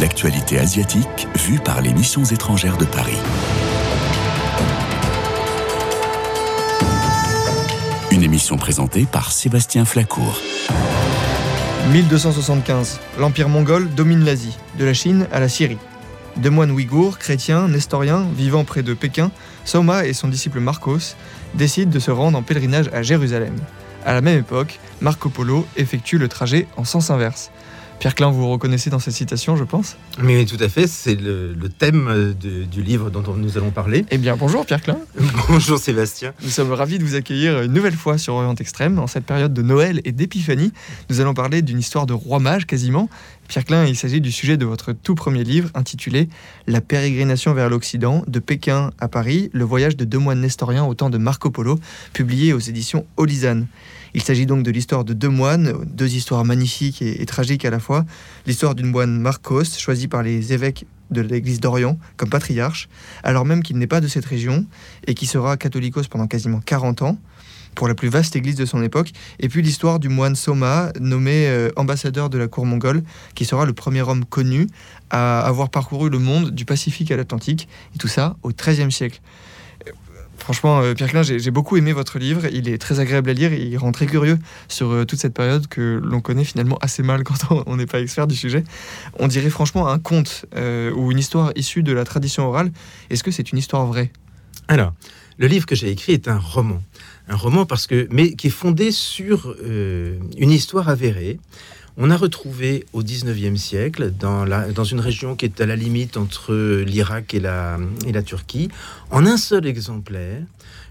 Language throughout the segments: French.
L'actualité asiatique vue par les missions étrangères de Paris. Une émission présentée par Sébastien Flacourt. 1275. L'Empire mongol domine l'Asie, de la Chine à la Syrie. Deux moines ouïghours, chrétiens, nestoriens, vivant près de Pékin, Soma et son disciple Marcos décident de se rendre en pèlerinage à Jérusalem. À la même époque, Marco Polo effectue le trajet en sens inverse. Pierre Klein, vous vous reconnaissez dans cette citation, je pense Mais tout à fait, c'est le, thème euh, du livre dont nous allons parler. Eh bien, bonjour Pierre Klein. bonjour Sébastien. Nous sommes ravis de vous accueillir une nouvelle fois sur Orient Extrême. En cette période de Noël et d'épiphanie, nous allons parler d'une histoire de roi mage quasiment. Pierre Klein, il s'agit du sujet de votre tout premier livre intitulé La pérégrination vers l'Occident, de Pékin à Paris, le voyage de deux moines nestoriens au temps de Marco Polo, publié aux éditions Olizane. Il s'agit donc de l'histoire de deux moines, deux histoires magnifiques et, tragiques à la fois. L'histoire d'une moine Marcos, choisi par les évêques de l'église d'Orient comme patriarche, alors même qu'il n'est pas de cette région et qui sera catholicos pendant quasiment 40 ans pour la plus vaste église de son époque, et puis l'histoire du moine Soma, nommé euh, ambassadeur de la cour mongole, qui sera le premier homme connu à avoir parcouru le monde du Pacifique à l'Atlantique, et tout ça au XIIIe siècle. Franchement, euh, Pierre Klein, j'ai beaucoup aimé votre livre. Il est très agréable à lire. Et il rend très curieux sur euh, toute cette période que l'on connaît finalement assez mal quand on n'est pas expert du sujet. On dirait franchement un conte euh, ou une histoire issue de la tradition orale. Est-ce que c'est une histoire vraie? Alors, le livre que j'ai écrit est un roman. Un roman parce que, mais qui est fondé sur une histoire avérée on a retrouvé au 19e siècle, dans, la, dans une région qui est à la limite entre l'Irak et la, et la Turquie, en un seul exemplaire,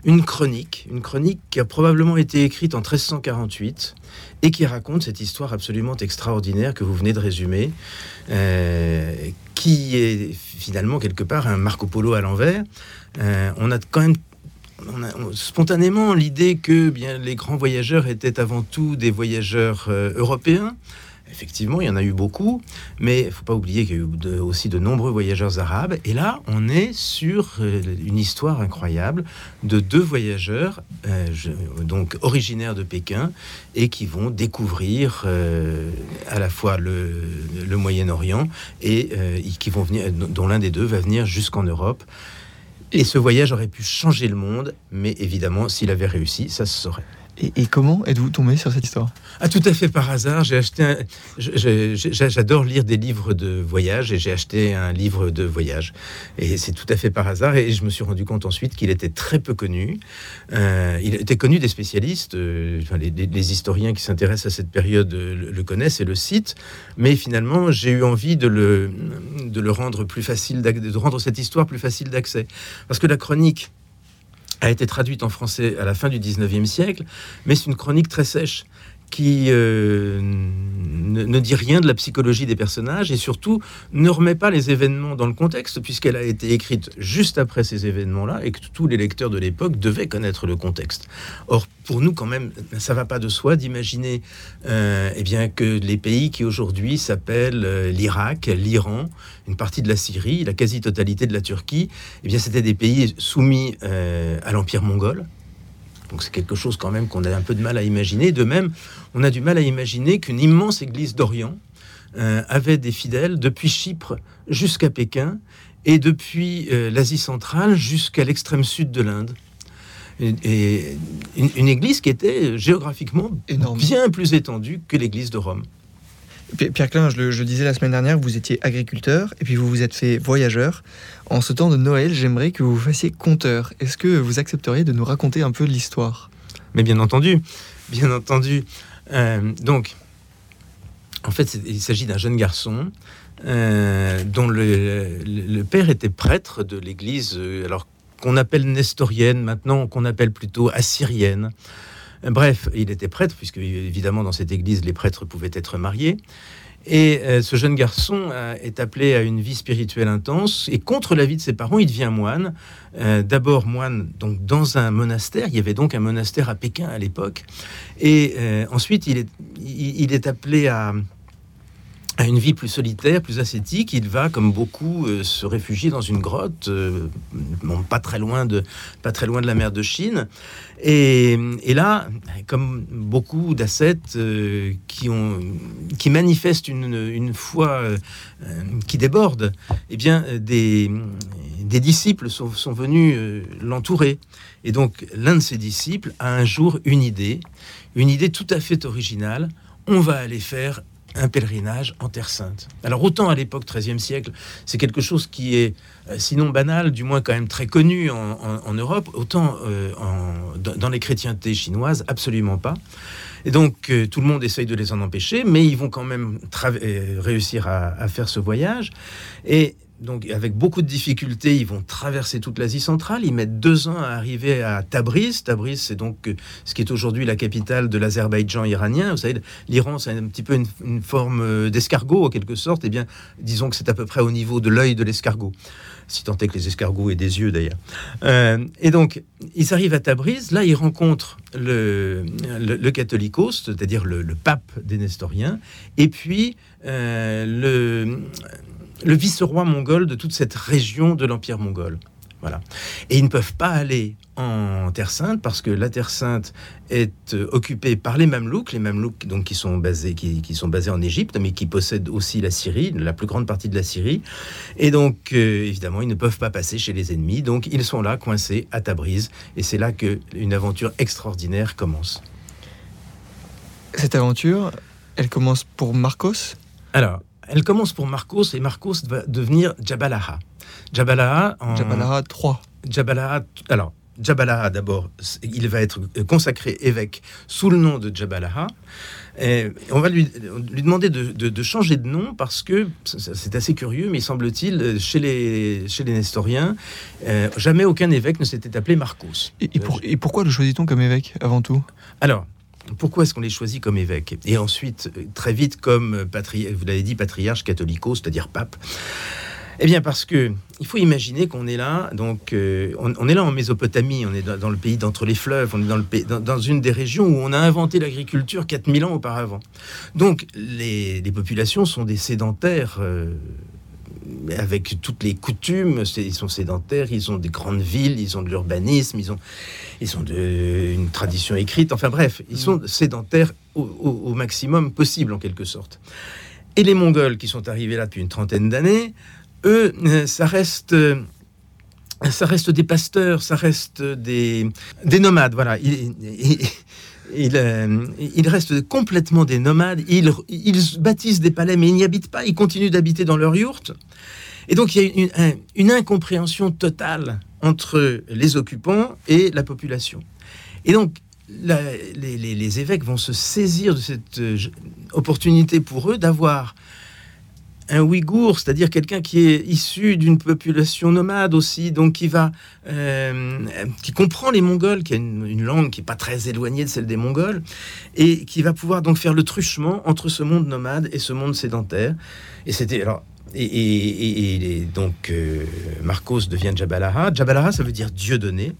une chronique, une chronique qui a probablement été écrite en 1348 et qui raconte cette histoire absolument extraordinaire que vous venez de résumer, euh, qui est finalement quelque part un Marco Polo à l'envers. Euh, on a quand même on a, spontanément l'idée que bien les grands voyageurs étaient avant tout des voyageurs euh, européens. Effectivement, il y en a eu beaucoup, mais il faut pas oublier qu'il y a eu aussi de nombreux voyageurs arabes. Et là, on est sur euh, une histoire incroyable de deux voyageurs, euh, donc originaires de Pékin, et qui vont découvrir à la fois le, le Moyen-Orient et qui vont venir, dont l'un des deux va venir jusqu'en Europe. Et ce voyage aurait pu changer le monde, mais évidemment, s'il avait réussi, ça se saurait. Et, comment êtes-vous tombé sur cette histoire? Ah, tout à fait par hasard. J'ai acheté. J'adore lire des livres de voyage et j'ai acheté un livre de voyage. Et c'est tout à fait par hasard. Et je me suis rendu compte ensuite qu'il était très peu connu. Euh, il était connu des spécialistes. Euh, enfin, les, historiens qui s'intéressent à cette période le, connaissent et le citent. Mais finalement, j'ai eu envie de le, de le rendre plus facile, de rendre cette histoire plus facile d'accès. Parce que la chronique a été traduite en français à la fin du 19e siècle, mais c'est une chronique très sèche qui euh, ne, dit rien de la psychologie des personnages et surtout ne remet pas les événements dans le contexte puisqu'elle a été écrite juste après ces événements-là et que tous les lecteurs de l'époque devaient connaître le contexte. Or, pour nous, quand même, ça va pas de soi d'imaginer euh, eh bien que les pays qui aujourd'hui s'appellent euh, l'Irak, l'Iran, une partie de la Syrie, la quasi-totalité de la Turquie, eh bien c'était des pays soumis à l'empire mongol donc c'est quelque chose quand même qu'on a un peu de mal à imaginer. De même, on a du mal à imaginer qu'une immense église d'Orient euh, avait des fidèles depuis Chypre jusqu'à Pékin et depuis euh, l'Asie centrale jusqu'à l'extrême sud de l'Inde. Et, une, église qui était géographiquement bien plus étendue que l'église de Rome. Pierre Klein, je le, disais la semaine dernière, vous étiez agriculteur et puis vous vous êtes fait voyageur. En ce temps de Noël, j'aimerais que vous fassiez conteur. Est-ce que vous accepteriez de nous raconter un peu l'histoire? Mais bien entendu, bien entendu. Euh, donc, en fait, il s'agit d'un jeune garçon euh, dont le, père était prêtre de l'église, euh, alors qu'on appelle nestorienne, maintenant qu'on appelle plutôt assyrienne. Bref, il était prêtre, puisque évidemment dans cette église, les prêtres pouvaient être mariés. Et euh, ce jeune garçon euh, est appelé à une vie spirituelle intense. Et contre l'avis de ses parents, il devient moine. Euh, d'abord moine donc dans un monastère. Il y avait donc un monastère à Pékin à l'époque. Et ensuite, il est, il, est appelé à, à une vie plus solitaire, plus ascétique. Il va, comme beaucoup, euh, se réfugier dans une grotte, euh, pas très loin de, la mer de Chine. Et, là, comme beaucoup d'ascètes euh, qui manifestent une, foi qui déborde, eh bien, des, des disciples sont, sont venus l'entourer. Et donc, l'un de ses disciples a un jour une idée, une idée tout à fait originale. On va aller faire un pèlerinage en Terre Sainte. Alors autant à l'époque 13e siècle, c'est quelque chose qui est euh, sinon banal, du moins quand même très connu en, Europe, autant euh, dans les chrétientés chinoises, absolument pas. Et donc euh, tout le monde essaye de les en empêcher, mais ils vont quand même réussir à, à, faire ce voyage. Et donc avec beaucoup de difficultés, ils vont traverser toute l'Asie centrale. Ils mettent deux ans à arriver à Tabriz. Tabriz, c'est donc euh, ce qui est aujourd'hui la capitale de l'Azerbaïdjan iranien. Vous savez, l'Iran, c'est un petit peu une, forme euh, d'escargot en quelque sorte. Eh bien, disons que c'est à peu près au niveau de l'œil de l'escargot, si tant est que les escargots aient des yeux d'ailleurs. Euh, et donc, ils arrivent à Tabriz. Là, ils rencontrent le, le, catholicos, c'est-à-dire le, pape des Nestoriens, et puis le le vice-roi mongol de toute cette région de l'Empire mongol. Voilà. Et ils ne peuvent pas aller en Terre Sainte parce que la Terre Sainte est euh, occupée par les Mamelouks, les Mamelouks donc qui sont basés qui, sont basés en Égypte, mais qui possèdent aussi la Syrie, la plus grande partie de la Syrie. Et donc euh, évidemment ils ne peuvent pas passer chez les ennemis, donc ils sont là coincés à Tabriz, et c'est là que une aventure extraordinaire commence. Cette aventure, elle commence pour Marcos? Alors elle commence pour Marcos et Marcos va devenir Jabalaha. Jabalaha en... Jabalaha 3. Jabalaha, alors, Jabalaha d'abord, il va être consacré évêque sous le nom de Jabalaha. Et on va lui, lui demander de, changer de nom parce que c'est assez curieux, mais semble-t-il, chez les, chez les Nestoriens, euh, jamais aucun évêque ne s'était appelé Marcos. Et, et pourquoi le choisit-on comme évêque avant tout? Alors, pourquoi est-ce qu'on les choisit comme évêques? Et ensuite, euh, très vite, comme euh, vous l'avez dit, patriarche catholico, c'est-à-dire pape eh bien, parce que il faut imaginer qu'on est là, donc euh, on, est là en Mésopotamie, on est dans, le pays d'entre les fleuves, on est dans, le dans, une des régions où on a inventé l'agriculture 4000 ans auparavant. Donc les, populations sont des sédentaires avec toutes les coutumes, ils sont sédentaires, ils ont des grandes villes, ils ont de l'urbanisme, ils ont, ils ont de, une tradition écrite, enfin bref, ils sont sédentaires au, maximum possible en quelque sorte. Et les Mongols qui sont arrivés là depuis une trentaine d'années, eux, ça reste ça reste des pasteurs, ça reste des, des nomades. Voilà. Ils, euh, restent complètement des nomades. Ils, ils bâtissent des palais, mais ils n'y habitent pas. Ils continuent d'habiter dans leur yourte. Et donc, il y a une, incompréhension totale entre les occupants et la population. Et donc, les, évêques vont se saisir de cette euh, opportunité pour eux d'avoir un Ouïghour, c'est-à-dire quelqu'un qui est issu d'une population nomade aussi, donc qui va, euh, qui comprend les Mongols, qui a une, langue qui est pas très éloignée de celle des Mongols, et qui va pouvoir donc faire le truchement entre ce monde nomade et ce monde sédentaire. Et c'était alors et, donc, euh, Marcos devient Jabalaha. Jabalaha, ça veut dire Dieu donné.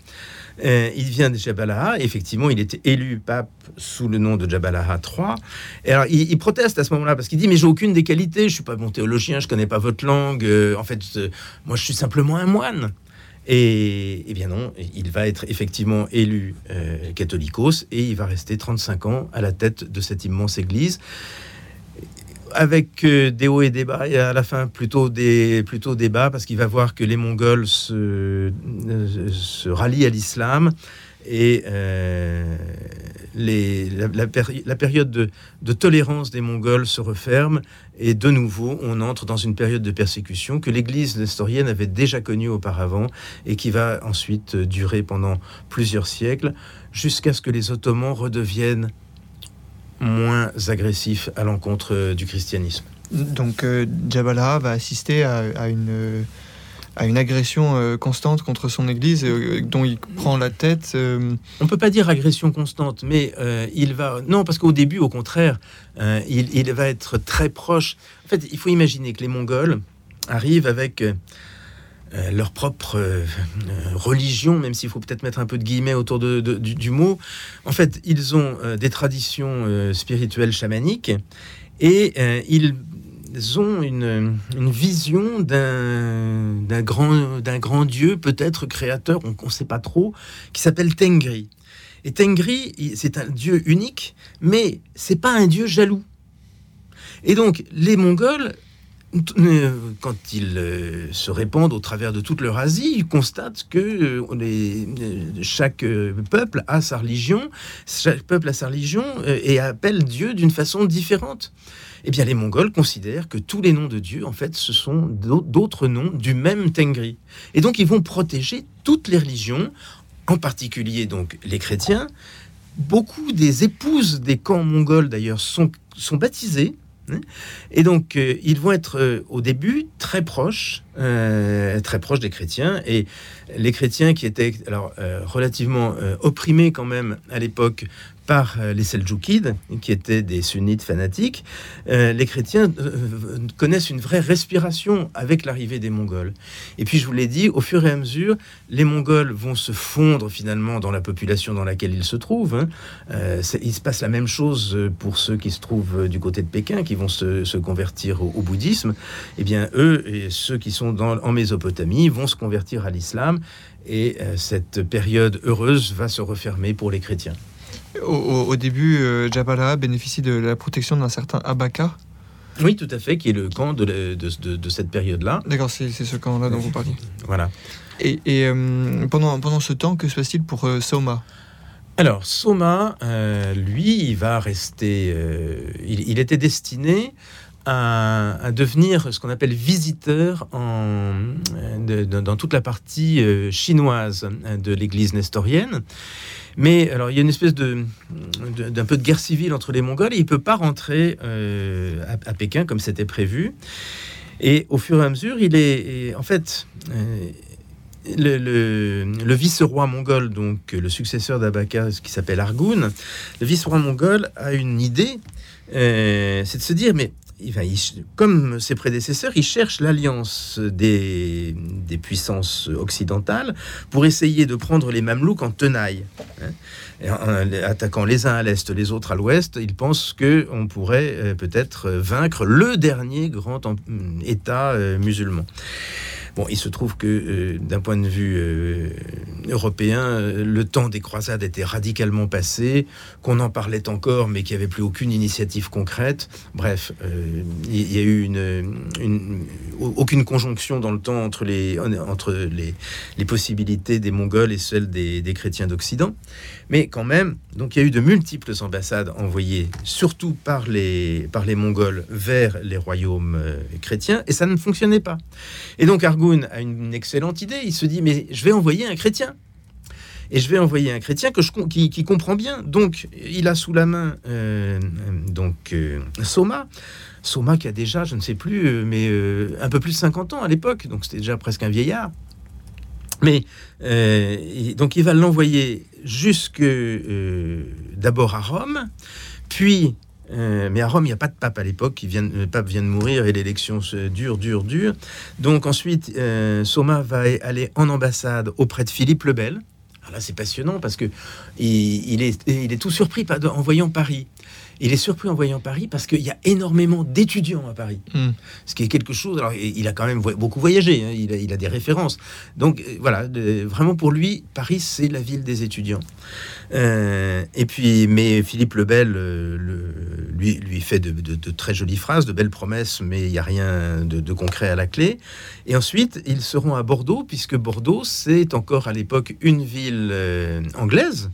Euh, il vient de Jabalaha. Effectivement, il était élu pape sous le nom de Jabalaha III. Et alors, il, proteste à ce moment-là parce qu'il dit Mais j'ai aucune des qualités. Je suis pas bon théologien. Je connais pas votre langue. Euh, en fait, moi, je suis simplement un moine. Et, bien non, il va être effectivement élu catholicos et il va rester 35 ans à la tête de cette immense église avec euh, des hauts et des bas, et à la fin plutôt des, plutôt des bas, parce qu'il va voir que les Mongols se, euh, se rallient à l'islam et euh, les, la, période de, de, tolérance des Mongols se referme et de nouveau on entre dans une période de persécution que l'Église nestorienne avait déjà connue auparavant et qui va ensuite durer pendant plusieurs siècles jusqu'à ce que les Ottomans redeviennent moins agressif à l'encontre euh, du christianisme. Donc euh, Jabala va assister à, une, à une agression euh, constante contre son Église dont il prend la tête. On peut pas dire agression constante, mais il va... Non, parce qu'au début, au contraire, il, il, va être très proche. En fait, il faut imaginer que les Mongols arrivent avec euh, leur propre euh, religion, même s'il faut peut-être mettre un peu de guillemets autour de, du, mot. En fait, ils ont euh, des traditions spirituelles chamaniques et ils ont une, une vision d'un grand, grand dieu, peut-être créateur, on ne sait pas trop, qui s'appelle Tengri. Et Tengri, c'est un dieu unique, mais c'est pas un dieu jaloux. Et donc, les Mongols, euh, quand ils euh, se répandent au travers de toute leur Asie, ils constatent que euh, euh, chaque peuple a sa religion, chaque peuple a sa religion et appelle Dieu d'une façon différente. Eh bien, les Mongols considèrent que tous les noms de Dieu, en fait, ce sont d'au- d'autres noms du même Tengri. Et donc, ils vont protéger toutes les religions, en particulier donc les chrétiens. Beaucoup des épouses des camps mongols, d'ailleurs, sont baptisées. Hein. Et donc, euh, ils vont être euh, au début très proches, euh, très proches des chrétiens. Et les chrétiens qui étaient alors relativement opprimés quand même à l'époque par euh, les Seldjoukides, qui étaient des sunnites fanatiques, euh, les chrétiens euh, connaissent une vraie respiration avec l'arrivée des Mongols. Et puis, je vous l'ai dit, au fur et à mesure, les Mongols vont se fondre finalement dans la population dans laquelle ils se trouvent. hein. Il se passe la même chose pour ceux qui se trouvent du côté de Pékin, qui vont se, convertir au, bouddhisme. Eh bien, eux et ceux qui sont en Mésopotamie vont se convertir à l'islam. Et cette période heureuse va se refermer pour les chrétiens. Au, début, euh, Jabala bénéficie de la protection d'un certain Abaka. Oui, tout à fait, qui est le camp de, la- de- de- de cette période-là. D'accord, c'est ce camp-là dont vous parliez. Voilà. Et, et, euh, pendant, pendant ce temps, que se passe-t-il pour euh, Soma? Alors, Soma, euh, lui, il va rester. euh, il, il était destiné à, à devenir ce qu'on appelle visiteur en, de- de- dans toute la partie euh, chinoise euh, de l'Église nestorienne. Mais alors, il y a une espèce de d'un peu de guerre civile entre les Mongols et il peut pas rentrer euh, à, Pékin comme c'était prévu. Et au fur et à mesure, il est en fait. euh, le, vice-roi mongol, donc le successeur d'Abaka, qui s'appelle Argoun, le vice-roi mongol a une idée, euh, c'est de se dire, mais comme ses prédécesseurs, il cherche l'alliance des, puissances occidentales pour essayer de prendre les Mamelouks en tenaille. hein. En- attaquant les uns à l'est, les autres à l'ouest, il pense que on pourrait euh, peut-être vaincre le dernier grand État euh, musulman. Bon, il se trouve que euh, d'un point de vue euh, européen, euh, le temps des croisades était radicalement passé, qu'on en parlait encore, mais qu'il n'y avait plus aucune initiative concrète. Bref, il y a eu une, une- aucune conjonction dans le temps entre les, entre les, les possibilités des Mongols et celles des chrétiens d'Occident. Mais quand même, donc il y a eu de multiples ambassades envoyées, surtout par les, par les Mongols, vers les royaumes euh, chrétiens, et ça ne fonctionnait pas. Et donc Argoun a une excellente idée. Il se dit mais je vais envoyer un chrétien. Et je vais envoyer un chrétien que je, qui, comprend bien. Donc, il a sous la main euh, donc euh, Soma. Soma qui a déjà, je ne sais plus, mais un peu plus de 50 ans à l'époque. Donc, c'était déjà presque un vieillard. Mais euh, donc, il va l'envoyer jusque euh, d'abord à Rome, puis euh, mais à Rome, il n'y a pas de pape à l'époque. Le pape vient de mourir et l'élection se dure, dure, dure. Donc ensuite, Soma va aller en ambassade auprès de Philippe le Bel. Là, c'est passionnant parce que il, est, il est tout surpris en voyant Paris. Il est surpris en voyant Paris parce qu'il y a énormément d'étudiants à Paris. Hmm. Ce qui est quelque chose. Alors, il a quand même beaucoup voyagé. hein, il, a, il a des références. Donc, euh, voilà, de- vraiment pour lui, Paris, c'est la ville des étudiants. Euh, et puis, mais Philippe le Bel, euh, le- lui, lui fait de, de- de très jolies phrases, de belles promesses, mais il n'y a rien de, de concret à la clé. Et ensuite, ils seront à Bordeaux, puisque Bordeaux, c'est encore à l'époque une ville euh, anglaise.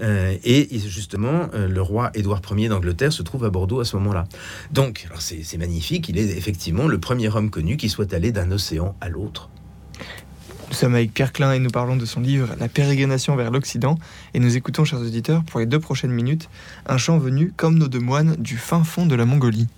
Euh, et justement, euh, le roi Édouard Ier d'Angleterre se trouve à Bordeaux à ce moment-là. Donc, c'est magnifique, il est effectivement le premier homme connu qui soit allé d'un océan à l'autre. Nous sommes avec Pierre Klein et nous parlons de son livre La pérégrination vers l'Occident. Et nous écoutons, chers auditeurs, pour les deux prochaines minutes, un chant venu, comme nos deux moines, du fin fond de la Mongolie.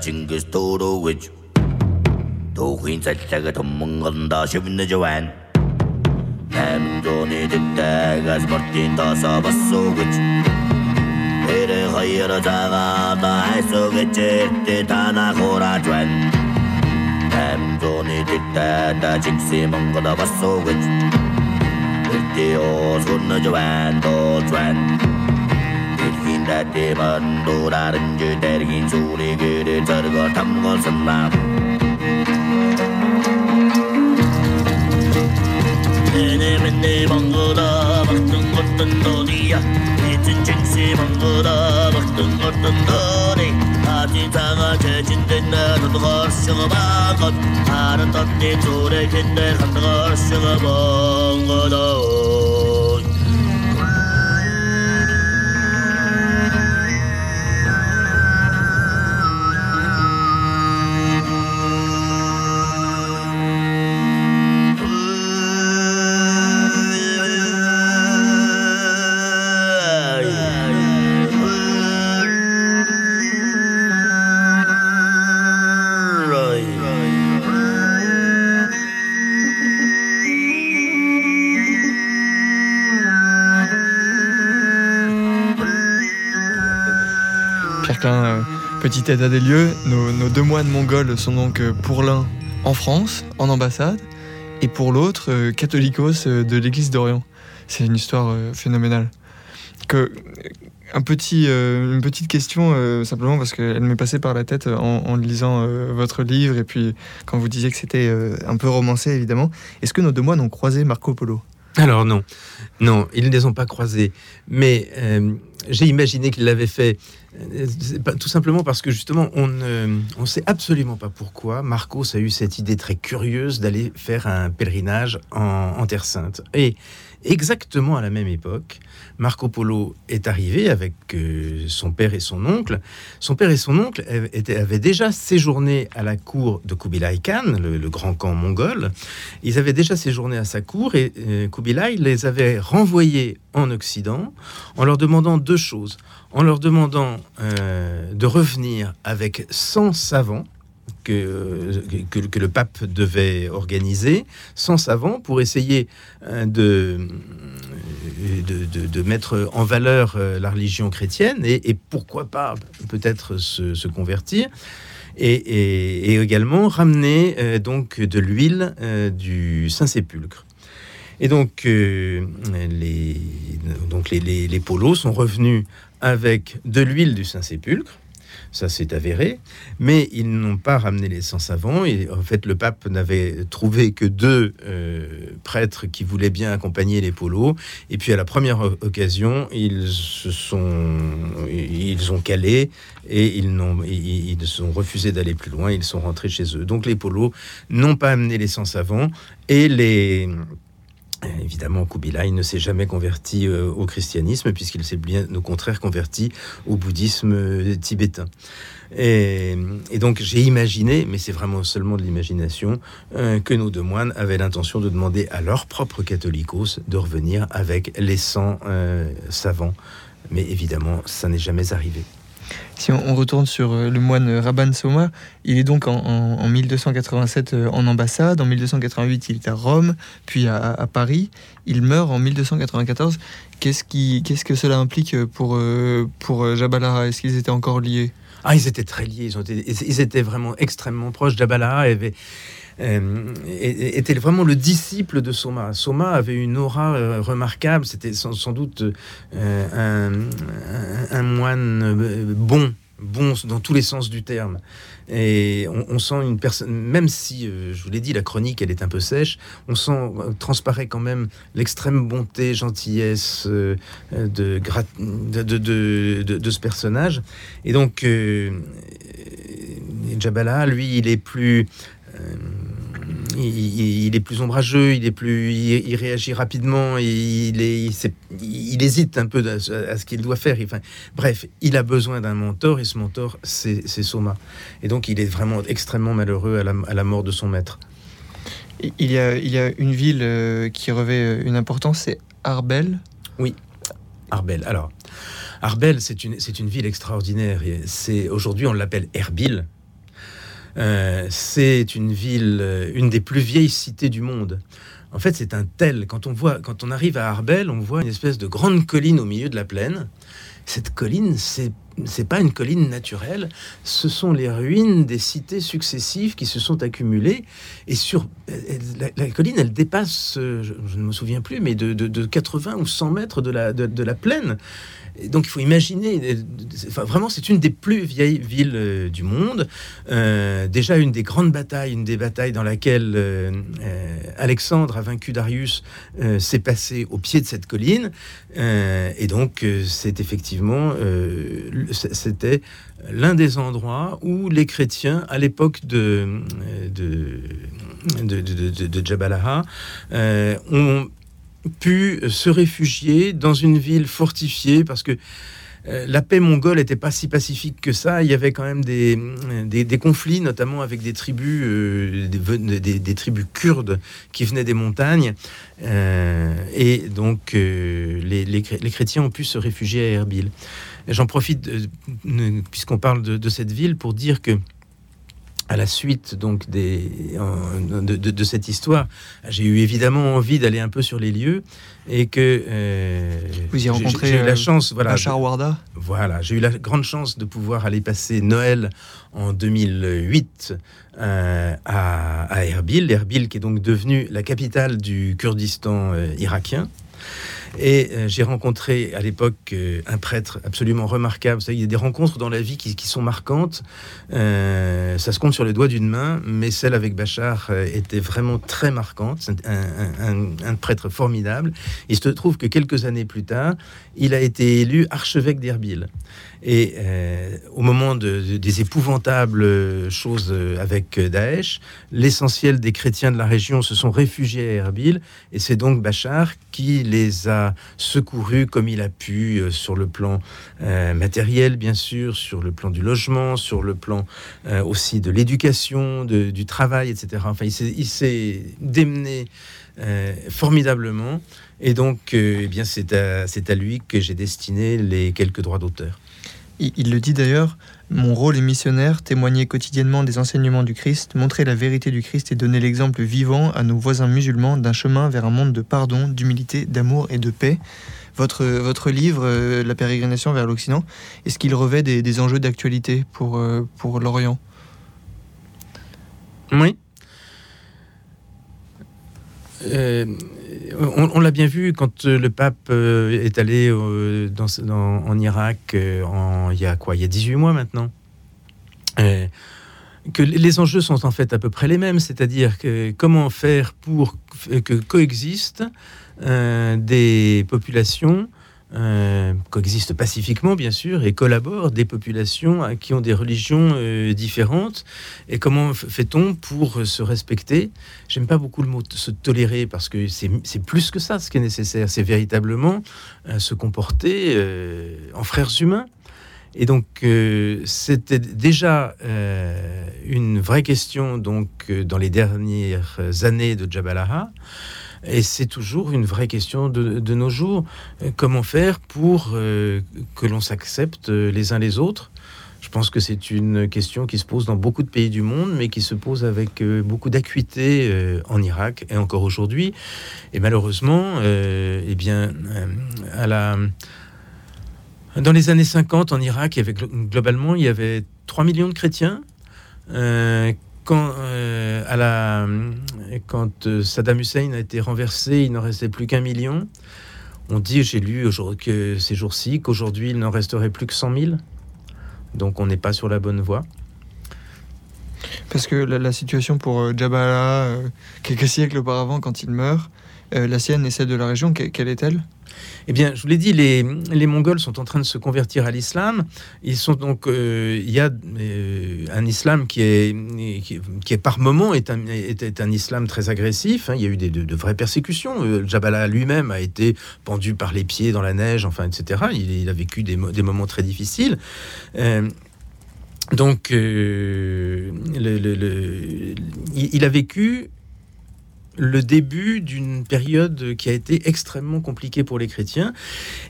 Чингис төрөө гэж Төвхийн цаллагад хумнгондоо шивнэж байна. Ам дооны дэдэгээс мартин тасаа басуу гэж Эрэ хайра цагаа таасуу гэж эртэ танаа хурааж байна. Ам дооны дэдэгдээ чигсээ Монголоо басуу гэж Эртэ оос гүнэж байна, дуулж байна. 그치 이래 허이로 작아다 할수겠지 때 다나 고라존 남존이 듣다다 직시 뭔가다 봤소 그치 일대오 손너 저완 도존 들긴다 때만 또 다른 줄 때리긴 소리 그를 저르고 탐것은 남 내내면 내 방거다 박던 것던 어디야 이젠 쟁시 방거다 박던 것던 어디 아지사가 재진된 나도 걸셔가 방것 하는 떴니 소리 긴데 간다 걸셔가 방거다 Klein, euh, petit état des lieux, nos, deux moines mongols sont donc euh, pour l'un en France, en ambassade, et pour l'autre, euh, catholicos de l'église d'Orient. C'est une histoire phénoménale. Que, un petit, une petite question, simplement parce qu'elle m'est passée par la tête en, lisant votre livre, et puis quand vous disiez que c'était un peu romancé, évidemment. Est-ce que nos deux moines ont croisé Marco Polo? Alors non, non, ils ne les ont pas croisés. Mais j'ai imaginé qu'ils l'avaient fait euh, tout simplement parce que justement, on ne on sait absolument pas pourquoi Marcos a eu cette idée très curieuse d'aller faire un pèlerinage en, Terre Sainte. Et exactement à la même époque, Marco Polo est arrivé avec euh, son père et son oncle. Son père et son oncle avaient, déjà séjourné à la cour de Kubilai Khan, le, le grand camp mongol. Ils avaient déjà séjourné à sa cour et euh, Kubilai les avait renvoyés en Occident en leur demandant deux choses. En leur demandant euh, de revenir avec 100 savants que, le pape devait organiser, 100 savants pour essayer euh, de, de, mettre en valeur euh, la religion chrétienne et, pourquoi pas peut-être se, convertir. Et, également ramener euh, donc de l'huile euh, du Saint-Sépulcre. Et donc, euh, les, donc les, les- polos sont revenus avec de l'huile du Saint-Sépulcre. Ça, c'est avéré. Mais ils n'ont pas ramené les 100 savants. Et en fait, le pape n'avait trouvé que deux euh, prêtres qui voulaient bien accompagner les polos. Et puis, à la première occasion, ils se sont, ils ont calé et ils n'ont, ils, ont refusé d'aller plus loin. Ils sont rentrés chez eux. Donc, les polos n'ont pas amené les 100 savants et les Évidemment, Kubilai ne s'est jamais converti euh, au christianisme puisqu'il s'est bien au contraire converti au bouddhisme euh, tibétain. Et, donc j'ai imaginé, mais c'est vraiment seulement de l'imagination, euh, que nos deux moines avaient l'intention de demander à leurs propres catholicos de revenir avec les 100 euh, savants. Mais évidemment, ça n'est jamais arrivé. Si on, retourne sur euh, le moine Rabban Soma, il est donc en, en- en 1287 euh, en ambassade, en 1288 il est à Rome, puis à, Paris, il meurt en 1294. Qu'est-ce que cela implique pour, euh, pour Jabbalara Est-ce qu'ils étaient encore liés? Ah, ils étaient très liés, ils, ils étaient vraiment extrêmement proches. Jabbalah avait, euh, était vraiment le disciple de Soma. Soma avait une aura euh, remarquable, c'était sans, doute euh, un, moine bon, bon dans tous les sens du terme. Et on, sent une personne, même si, je vous l'ai dit, la chronique, elle est un peu sèche, on sent, euh, transparaît quand même l'extrême bonté, gentillesse de, de, ce personnage. Et donc, Jabala, lui, il est plus... il, est plus ombrageux, il est plus, il, il réagit rapidement, il, est, il, hésite un peu à, à ce qu'il doit faire. Enfin, bref, il a besoin d'un mentor et ce mentor, c'est Soma. Et donc, il est vraiment extrêmement malheureux à la, à la mort de son maître. il y, a, il y a une ville euh, qui revêt euh, une importance, c'est Arbel. Arbel. Alors, Arbel, c'est une, une ville extraordinaire. Aujourd'hui on l'appelle Erbil. Euh, c'est une ville, euh, une des plus vieilles cités du monde. En fait, c'est un tel. Quand on voit, quand on arrive à Arbel, on voit une espèce de grande colline au milieu de la plaine. Cette colline, c'est c'est pas une colline naturelle, ce sont les ruines des cités successives qui se sont accumulées. Et sur la, colline, elle dépasse, euh, je, ne me souviens plus, mais de, de- de 80 ou 100 mètres de la, de, la plaine. Donc il faut imaginer, euh, enfin, vraiment, c'est une des plus vieilles villes euh, du monde. Déjà une des grandes batailles, une des batailles dans laquelle Alexandre a vaincu Darius, s'est passé au pied de cette colline. Et donc, c'est effectivement, c'était l'un des endroits où les chrétiens, à l'époque de, de, de, euh, ont pu se réfugier dans une ville fortifiée parce que euh, la paix mongole n'était pas si pacifique que ça. Il y avait quand même des, des, conflits, notamment avec des tribus, euh, des, tribus kurdes qui venaient des montagnes. Et donc, les, les chrétiens ont pu se réfugier à Erbil. J'en profite, euh, puisqu'on parle de, de cette ville, pour dire que à la suite donc des, de, de- de cette histoire, j'ai eu évidemment envie d'aller un peu sur les lieux et que euh, Vous y j'ai- rencontrez, j'ai eu la euh, chance, voilà, Warda voilà, j'ai eu la grande chance de pouvoir aller passer Noël en 2008 euh, à, à Erbil, Erbil qui est donc devenue la capitale du Kurdistan euh, irakien. Et euh, j'ai rencontré à l'époque euh, un prêtre absolument remarquable. Il y a des rencontres dans la vie qui, sont marquantes. Euh, ça se compte sur les doigts d'une main, mais celle avec Bachar était vraiment très marquante. Un, un- prêtre formidable. Il se trouve que quelques années plus tard, il a été élu archevêque d'Erbil. Et au moment de- de- des épouvantables choses avec Daesh, l'essentiel des chrétiens de la région se sont réfugiés à Erbil. Et c'est donc Bachar qui les a secourus comme il a pu euh, sur le plan euh, matériel, bien sûr, sur le plan du logement, sur le plan euh, aussi de l'éducation, du travail, etc. Enfin, il s'est- démené formidablement. Et donc, eh bien, c'est à, c'est à lui que j'ai destiné les quelques droits d'auteur. Il, le dit d'ailleurs, mon rôle est missionnaire, témoigner quotidiennement des enseignements du Christ, montrer la vérité du Christ et donner l'exemple vivant à nos voisins musulmans d'un chemin vers un monde de pardon, d'humilité, d'amour et de paix. Votre, votre livre, euh, La pérégrination vers l'Occident, est-ce qu'il revêt des, des enjeux d'actualité pour, euh, pour l'Orient? Oui. Euh, on l'a bien vu quand euh, le pape euh, est allé euh, en Irak il y a quoi? Il y a 18 mois maintenant. Que les enjeux sont en fait à peu près les mêmes, c'est-à-dire que comment faire pour que coexistent des populations euh, coexistent pacifiquement, bien sûr, et collaborent des populations qui ont des religions euh, différentes. Et comment fait-on pour se respecter? J'aime pas beaucoup le mot se tolérer parce que c'est plus que ça ce qui est nécessaire. C'est véritablement euh, se comporter en frères humains. Et donc, c'était déjà une vraie question donc dans les dernières années de Jabalaha. Et c'est toujours une vraie question de, nos jours. Comment faire pour euh, que l'on s'accepte euh, les uns les autres? Je pense que c'est une question qui se pose dans beaucoup de pays du monde, mais qui se pose avec euh, beaucoup d'acuité en Irak et encore aujourd'hui. Et malheureusement, euh, eh bien, dans les années 50, en Irak, globalement, il y avait 3 millions de chrétiens. Quand, euh, à la, quand euh, Saddam Hussein a été renversé, il n'en restait plus qu'un million. On dit, j'ai lu que ces jours-ci, qu'aujourd'hui, il n'en resterait plus que 100 000. Donc on n'est pas sur la bonne voie. Parce que la, situation pour euh, Jabala, euh, quelques siècles auparavant, quand il meurt, la sienne et celle de la région, que- quelle est-elle? Eh bien, je vous l'ai dit, les, Mongols sont en train de se convertir à l'islam. Ils sont donc, euh, il y a euh, un islam qui est, qui, est- par moment est un, est, un islam très agressif. hein. Il y a eu des, de, vraies persécutions. Euh, Jabala lui-même a été pendu par les pieds dans la neige, enfin, etc. Il, a vécu des, mo- des moments très difficiles. Euh, donc, euh, il a vécu le début d'une période qui a été extrêmement compliquée pour les chrétiens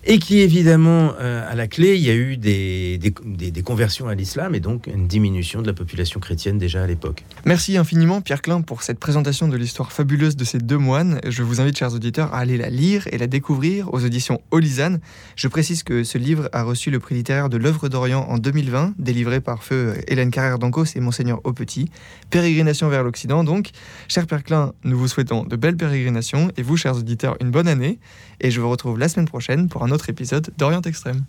et qui évidemment euh, à la clé il y a eu des, des, des, conversions à l'islam et donc une diminution de la population chrétienne déjà à l'époque. Merci infiniment Pierre Klein pour cette présentation de l'histoire fabuleuse de ces deux moines. Je vous invite chers auditeurs à aller la lire et la découvrir aux auditions Olisane. Je précise que ce livre a reçu le prix littéraire de l'œuvre d'Orient en 2020 délivré par feu Hélène Carrère d'Ancos et Monseigneur Aupetit. Pérégrination vers l'Occident donc. Cher Pierre Klein, nous vous souhaitons de belles pérégrinations et vous, chers auditeurs, une bonne année. Et je vous retrouve la semaine prochaine pour un autre épisode d'Orient Extrême.